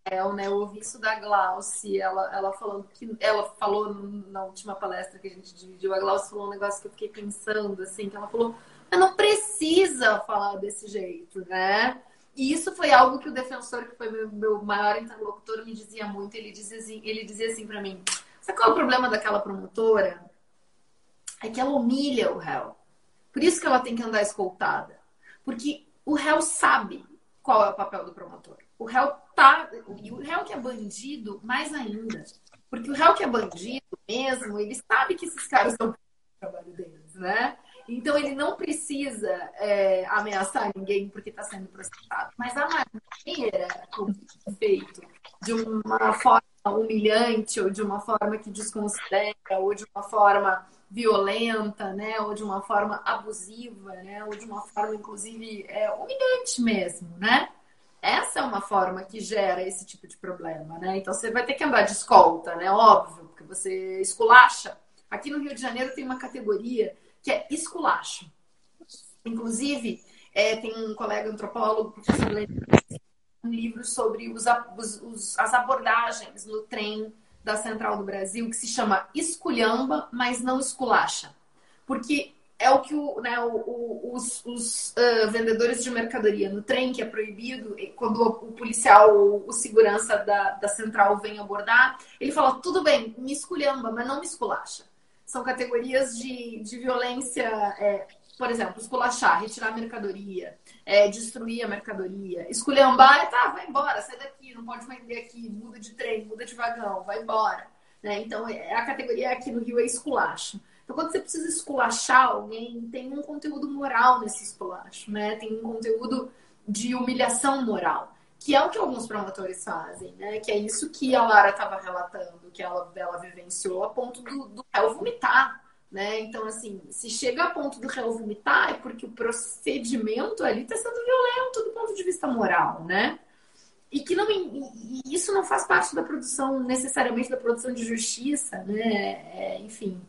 é, né? Eu ouvi isso da Glauce, ela, ela falando que ela falou na última palestra que a gente dividiu, a Glauce falou um negócio que eu fiquei pensando, assim, que ela falou, mas não precisa falar desse jeito, né? E isso foi algo que o defensor, que foi meu, meu maior interlocutor, me dizia muito. Ele dizia assim, ele dizia assim para mim: sabe qual é o problema daquela promotora? É que ela humilha o réu. Por isso que ela tem que andar escoltada. Porque o réu sabe qual é o papel do promotor. O réu tá. E o réu que é bandido, mais ainda. Porque o réu que é bandido mesmo, ele sabe que esses caras estão o trabalho deles, né? Então ele não precisa é, ameaçar ninguém porque está sendo processado. Mas a maneira como é feito, de uma forma humilhante, ou de uma forma que desconsidera, ou de uma forma violenta, né, ou de uma forma abusiva, né, ou de uma forma inclusive é, humilhante mesmo, né? Essa é uma forma que gera esse tipo de problema, né? Então você vai ter que andar de escolta, né? Óbvio, porque você esculacha. Aqui no Rio de Janeiro tem uma categoria que é esculacho. Inclusive, é, tem um colega antropólogo, professor um livro sobre os, os, as abordagens no trem da Central do Brasil que se chama Esculhamba, mas não esculacha. Porque é o que o, né, o, os, os uh, vendedores de mercadoria no trem, que é proibido, quando o, policial ou o segurança da, da central vem abordar, ele fala: tudo bem, me esculhamba, mas não me esculacha. São categorias de, de violência, é, por exemplo, esculachar, retirar mercadoria, é, destruir a mercadoria. Esculhambar tá, vai embora, sai daqui, não pode vender aqui, muda de trem, muda de vagão, vai embora. Né? Então, é, a categoria aqui no Rio é esculacho. Então, quando você precisa esculachar alguém, tem um conteúdo moral nesse esculacho, né? Tem um conteúdo de humilhação moral, que é o que alguns promotores fazem, né? Que é isso que a Lara estava relatando, que ela, ela vivenciou a ponto do, do réu vomitar né? Então, assim, se chega a ponto do réu vomitar, é porque o procedimento ali está sendo violento do ponto de vista moral, né? E que não, e isso não faz parte da produção, necessariamente da produção de justiça, né? É, enfim,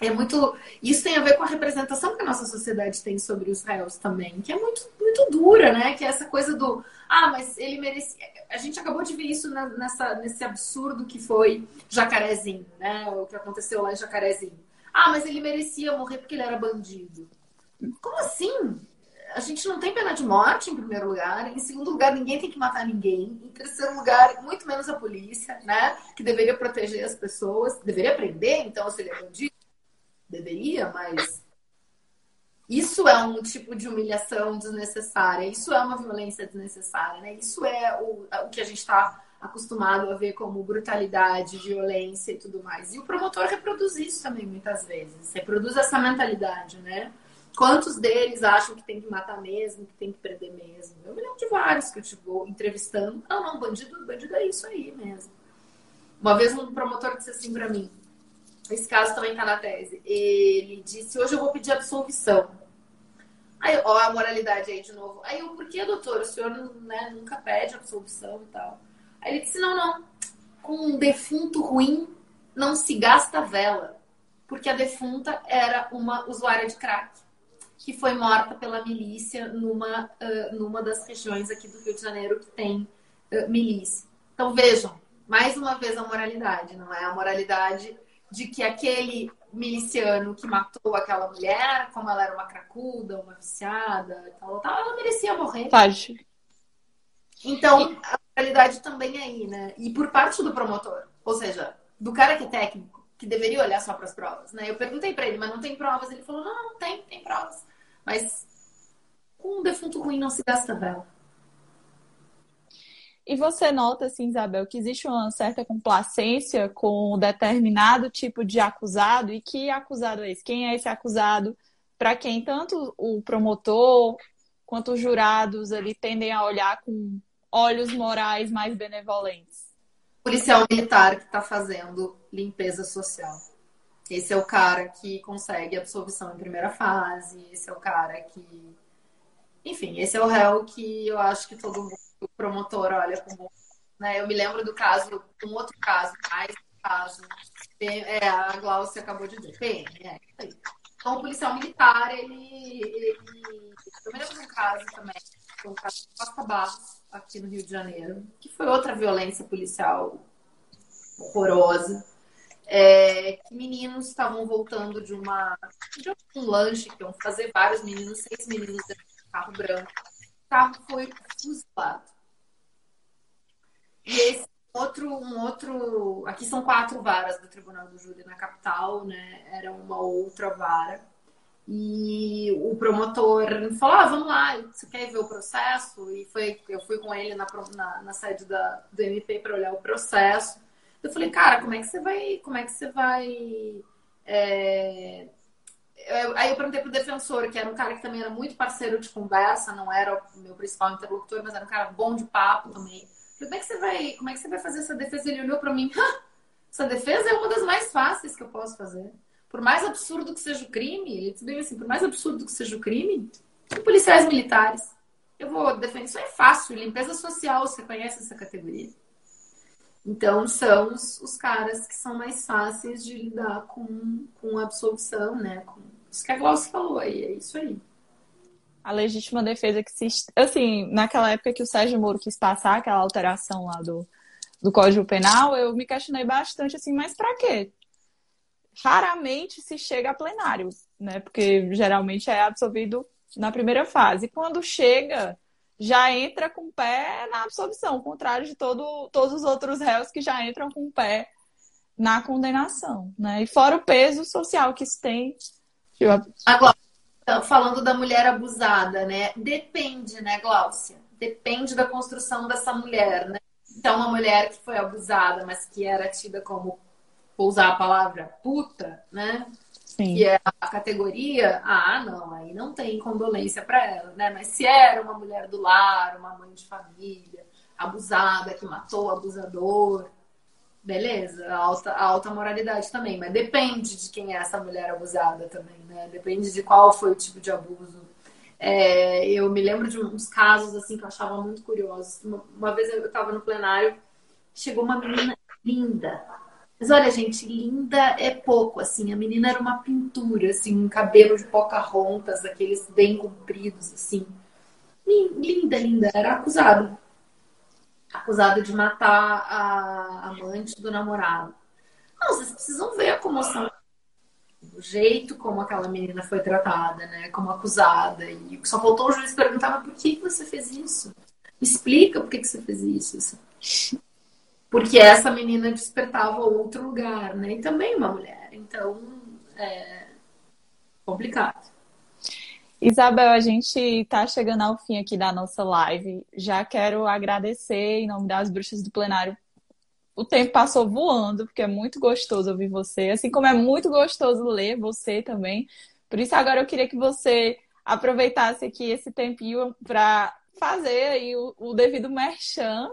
é muito. Isso tem a ver com a representação que a nossa sociedade tem sobre os réus também, que é muito, muito dura, né? Que é essa coisa do. Ah, mas ele merecia. A gente acabou de ver isso nessa, nesse absurdo que foi Jacarezinho, né? O que aconteceu lá em Jacarezinho. Ah, mas ele merecia morrer porque ele era bandido. Como assim? A gente não tem pena de morte, em primeiro lugar. Em segundo lugar, ninguém tem que matar ninguém. Em terceiro lugar, muito menos a polícia, né? Que deveria proteger as pessoas. Deveria prender, então, se ele é bandido? Deveria, mas Isso é um tipo de humilhação desnecessária, isso é uma violência desnecessária, né? Isso é o, o que a gente está acostumado a ver como brutalidade, violência e tudo mais. E o promotor reproduz isso também muitas vezes, reproduz essa mentalidade, né? Quantos deles acham que tem que matar mesmo, que tem que prender mesmo? Eu me lembro de vários que eu tipo, entrevistando. Não, não, bandido, bandido é isso aí mesmo. Uma vez um promotor disse assim para mim, esse caso também está na tese. Ele disse: Hoje eu vou pedir absolvição. Aí, ó, a moralidade aí de novo. Aí eu, por que, doutor? O senhor né, nunca pede absolvição e tal. Aí ele disse: Não, não. Com um defunto ruim não se gasta vela. Porque a defunta era uma usuária de crack que foi morta pela milícia numa, uh, numa das regiões aqui do Rio de Janeiro que tem uh, milícia. Então vejam, mais uma vez a moralidade, não é a moralidade de que aquele miliciano que matou aquela mulher, como ela era uma cracuda, uma viciada, tal, tal, ela merecia morrer. Fácil. Então, a realidade também aí, né? E por parte do promotor, ou seja, do cara que é técnico, que deveria olhar só para as provas, né? Eu perguntei para ele, mas não tem provas? Ele falou, não, não tem, tem provas. Mas com um defunto ruim não se gasta vela. E você nota, assim, Isabel, que existe uma certa complacência com um determinado tipo de acusado? E que acusado é esse? Quem é esse acusado? Para quem tanto o promotor quanto os jurados ali tendem a olhar com olhos morais mais benevolentes? Policial militar que está fazendo limpeza social. Esse é o cara que consegue absolvição em primeira fase, esse é o cara que. Enfim, esse é o réu que eu acho que todo mundo o promotor olha como. Né? Eu me lembro do caso, um outro caso, mais caso. É, a Glaucia acabou de dizer. PM, é, Então, o policial militar, ele, ele. Eu me lembro de um caso também, um caso de Costa Barros, aqui no Rio de Janeiro, que foi outra violência policial horrorosa. É, meninos estavam voltando de uma de um lanche que iam fazer vários meninos, seis meninos dentro de carro branco carro foi fuzilado. E esse outro, um outro. Aqui são quatro varas do Tribunal do Júri na capital, né? Era uma outra vara. E o promotor falou: ah, vamos lá, você quer ver o processo? E foi, eu fui com ele na, na, na sede da, do MP para olhar o processo. Eu falei, cara, como é que você vai. Como é que você vai. É, aí eu perguntei pro defensor, que era um cara que também era muito parceiro de conversa, não era o meu principal interlocutor, mas era um cara bom de papo também. Falei, como é que você vai, como é que você vai fazer essa defesa? Ele olhou para mim, (laughs) essa defesa é uma das mais fáceis que eu posso fazer. Por mais absurdo que seja o crime, ele disse bem assim, por mais absurdo que seja o crime, são policiais militares. Eu vou defender, isso é fácil, limpeza social, você conhece essa categoria. Então, são os, os, caras que são mais fáceis de lidar com, com a absolução, né? Com isso que a Glaucia falou aí, é isso aí. A legítima defesa que se. Assim, naquela época que o Sérgio Moro quis passar aquela alteração lá do, do Código Penal, eu me questionei bastante assim, mas para quê? Raramente se chega a plenário, né? Porque geralmente é absolvido na primeira fase. Quando chega, já entra com o pé na absolvição, ao contrário de todo, todos os outros réus que já entram com o pé na condenação, né? E fora o peso social que isso tem. Agora, falando da mulher abusada, né? Depende, né, Gláucia? Depende da construção dessa mulher, né? Então, uma mulher que foi abusada, mas que era tida como, vou usar a palavra, puta, né? Sim. que é a categoria, ah, não, aí não tem condolência para ela, né? Mas se era uma mulher do lar, uma mãe de família, abusada, que matou o abusador, beleza, alta, alta moralidade também, mas depende de quem é essa mulher abusada também, né? Depende de qual foi o tipo de abuso. É, eu me lembro de uns casos assim que eu achava muito curiosos. Uma, uma vez eu estava no plenário, chegou uma menina linda, mas olha, gente, linda é pouco, assim. A menina era uma pintura, assim, um cabelo de Pocahontas, aqueles bem compridos, assim. Linda, linda. Era acusado. Acusado de matar a amante do namorado. Não, vocês precisam ver a comoção. O jeito como aquela menina foi tratada, né? Como acusada. E só faltou o juiz perguntar, mas por que você fez isso? Me explica por que você fez isso. Assim porque essa menina despertava outro lugar, né? E também uma mulher. Então, é complicado. Isabel, a gente está chegando ao fim aqui da nossa live. Já quero agradecer em nome das bruxas do plenário. O tempo passou voando, porque é muito gostoso ouvir você, assim como é muito gostoso ler você também. Por isso, agora eu queria que você aproveitasse aqui esse tempinho para fazer aí o, o devido merchan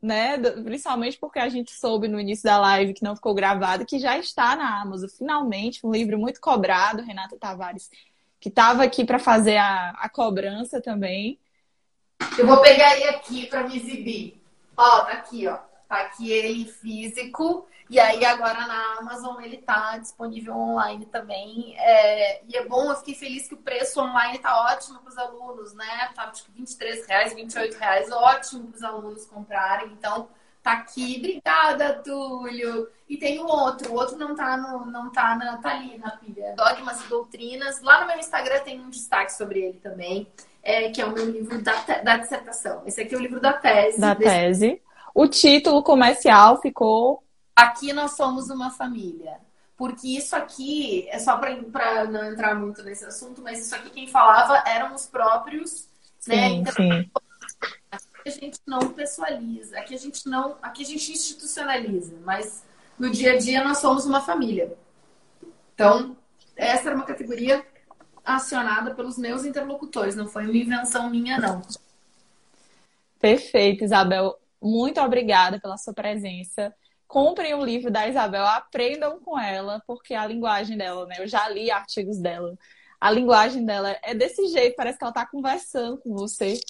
né? Principalmente porque a gente soube no início da live que não ficou gravado, que já está na Amazon, finalmente, um livro muito cobrado, Renata Tavares, que estava aqui para fazer a, a cobrança também. Eu vou pegar ele aqui para me exibir. Ó, tá aqui, ó. Tá aqui ele físico. E aí agora na Amazon ele tá disponível online também. É, e é bom, eu fiquei feliz que o preço online tá ótimo para os alunos, né? Tá tipo 23 reais, 28 reais, ótimo para os alunos comprarem. Então, tá aqui. Obrigada, Túlio. E tem o outro, o outro não tá, no, não tá, na, tá ali na pilha. Dogmas e Doutrinas. Lá no meu Instagram tem um destaque sobre ele também, é, que é o meu livro da, da dissertação. Esse aqui é o livro da tese. Da desse... tese. O título comercial ficou Aqui nós somos uma família. Porque isso aqui, é só para não entrar muito nesse assunto, mas isso aqui quem falava eram os próprios, né? sim, né? Sim. Aqui a gente não pessoaliza, aqui a gente não, aqui a gente institucionaliza, mas no dia a dia nós somos uma família. Então, essa era uma categoria acionada pelos meus interlocutores, não foi uma invenção minha, não. Perfeito, Isabel. Muito obrigada pela sua presença comprem o livro da Isabel, aprendam com ela, porque a linguagem dela, né? Eu já li artigos dela. A linguagem dela é desse jeito, parece que ela está conversando com você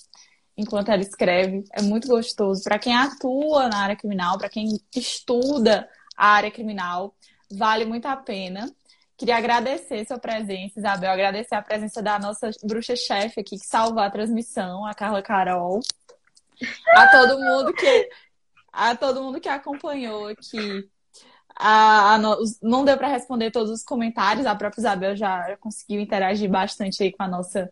enquanto ela escreve. É muito gostoso. Para quem atua na área criminal, para quem estuda a área criminal, vale muito a pena. Queria agradecer sua presença, Isabel, agradecer a presença da nossa bruxa-chefe aqui que salvou a transmissão, a Carla Carol. A todo mundo que a todo mundo que acompanhou aqui. A, a, não deu para responder todos os comentários, a própria Isabel já conseguiu interagir bastante aí com a nossa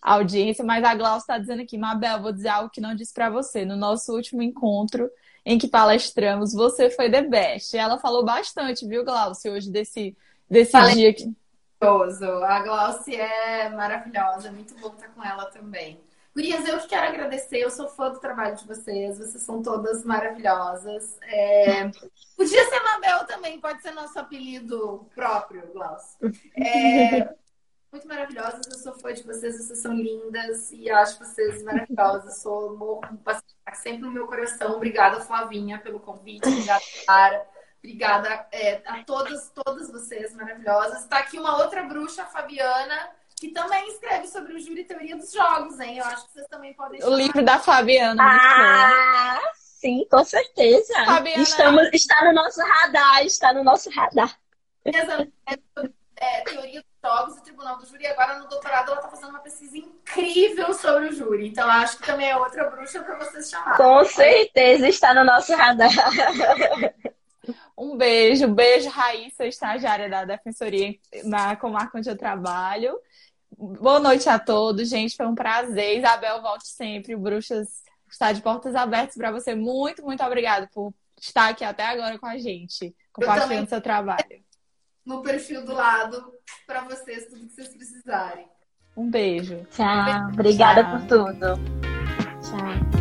audiência, mas a Glaucia está dizendo aqui, Mabel, vou dizer algo que não disse para você. No nosso último encontro em que palestramos, você foi the best. Ela falou bastante, viu, Glaucia, hoje desse, desse Falei dia aqui. A Glaucia é maravilhosa, muito bom estar com ela também. Gurias, eu que quero agradecer, eu sou fã do trabalho de vocês, vocês são todas maravilhosas. É... Podia ser Mabel também, pode ser nosso apelido próprio, Glaucio. É... Muito maravilhosas, eu sou fã de vocês, vocês são lindas e acho vocês maravilhosas. Sou morro, sempre no meu coração. Obrigada, Flavinha, pelo convite, obrigada, Clara. Obrigada é, a todas, todas vocês maravilhosas. Está aqui uma outra bruxa, a Fabiana que também escreve sobre o júri e teoria dos jogos, hein? Eu acho que vocês também podem. O livro da Fabiana. Ah, sim, com certeza. Fabiana... Estamos, está no nosso radar, está no nosso radar. É, é, teoria dos jogos e tribunal do júri. E agora no doutorado ela está fazendo uma pesquisa incrível sobre o júri. Então acho que também é outra bruxa para vocês chamarem. Com certeza está no nosso radar. (laughs) Um beijo, beijo, Raíssa, estagiária da Defensoria na comarca onde eu trabalho. Boa noite a todos, gente. Foi um prazer. Isabel, volte sempre. O Bruxas está de portas abertas para você. Muito, muito obrigada por estar aqui até agora com a gente, compartilhando seu trabalho. No perfil do lado, para vocês, tudo que vocês precisarem. Um beijo. Tchau. Obrigada Tchau. por tudo.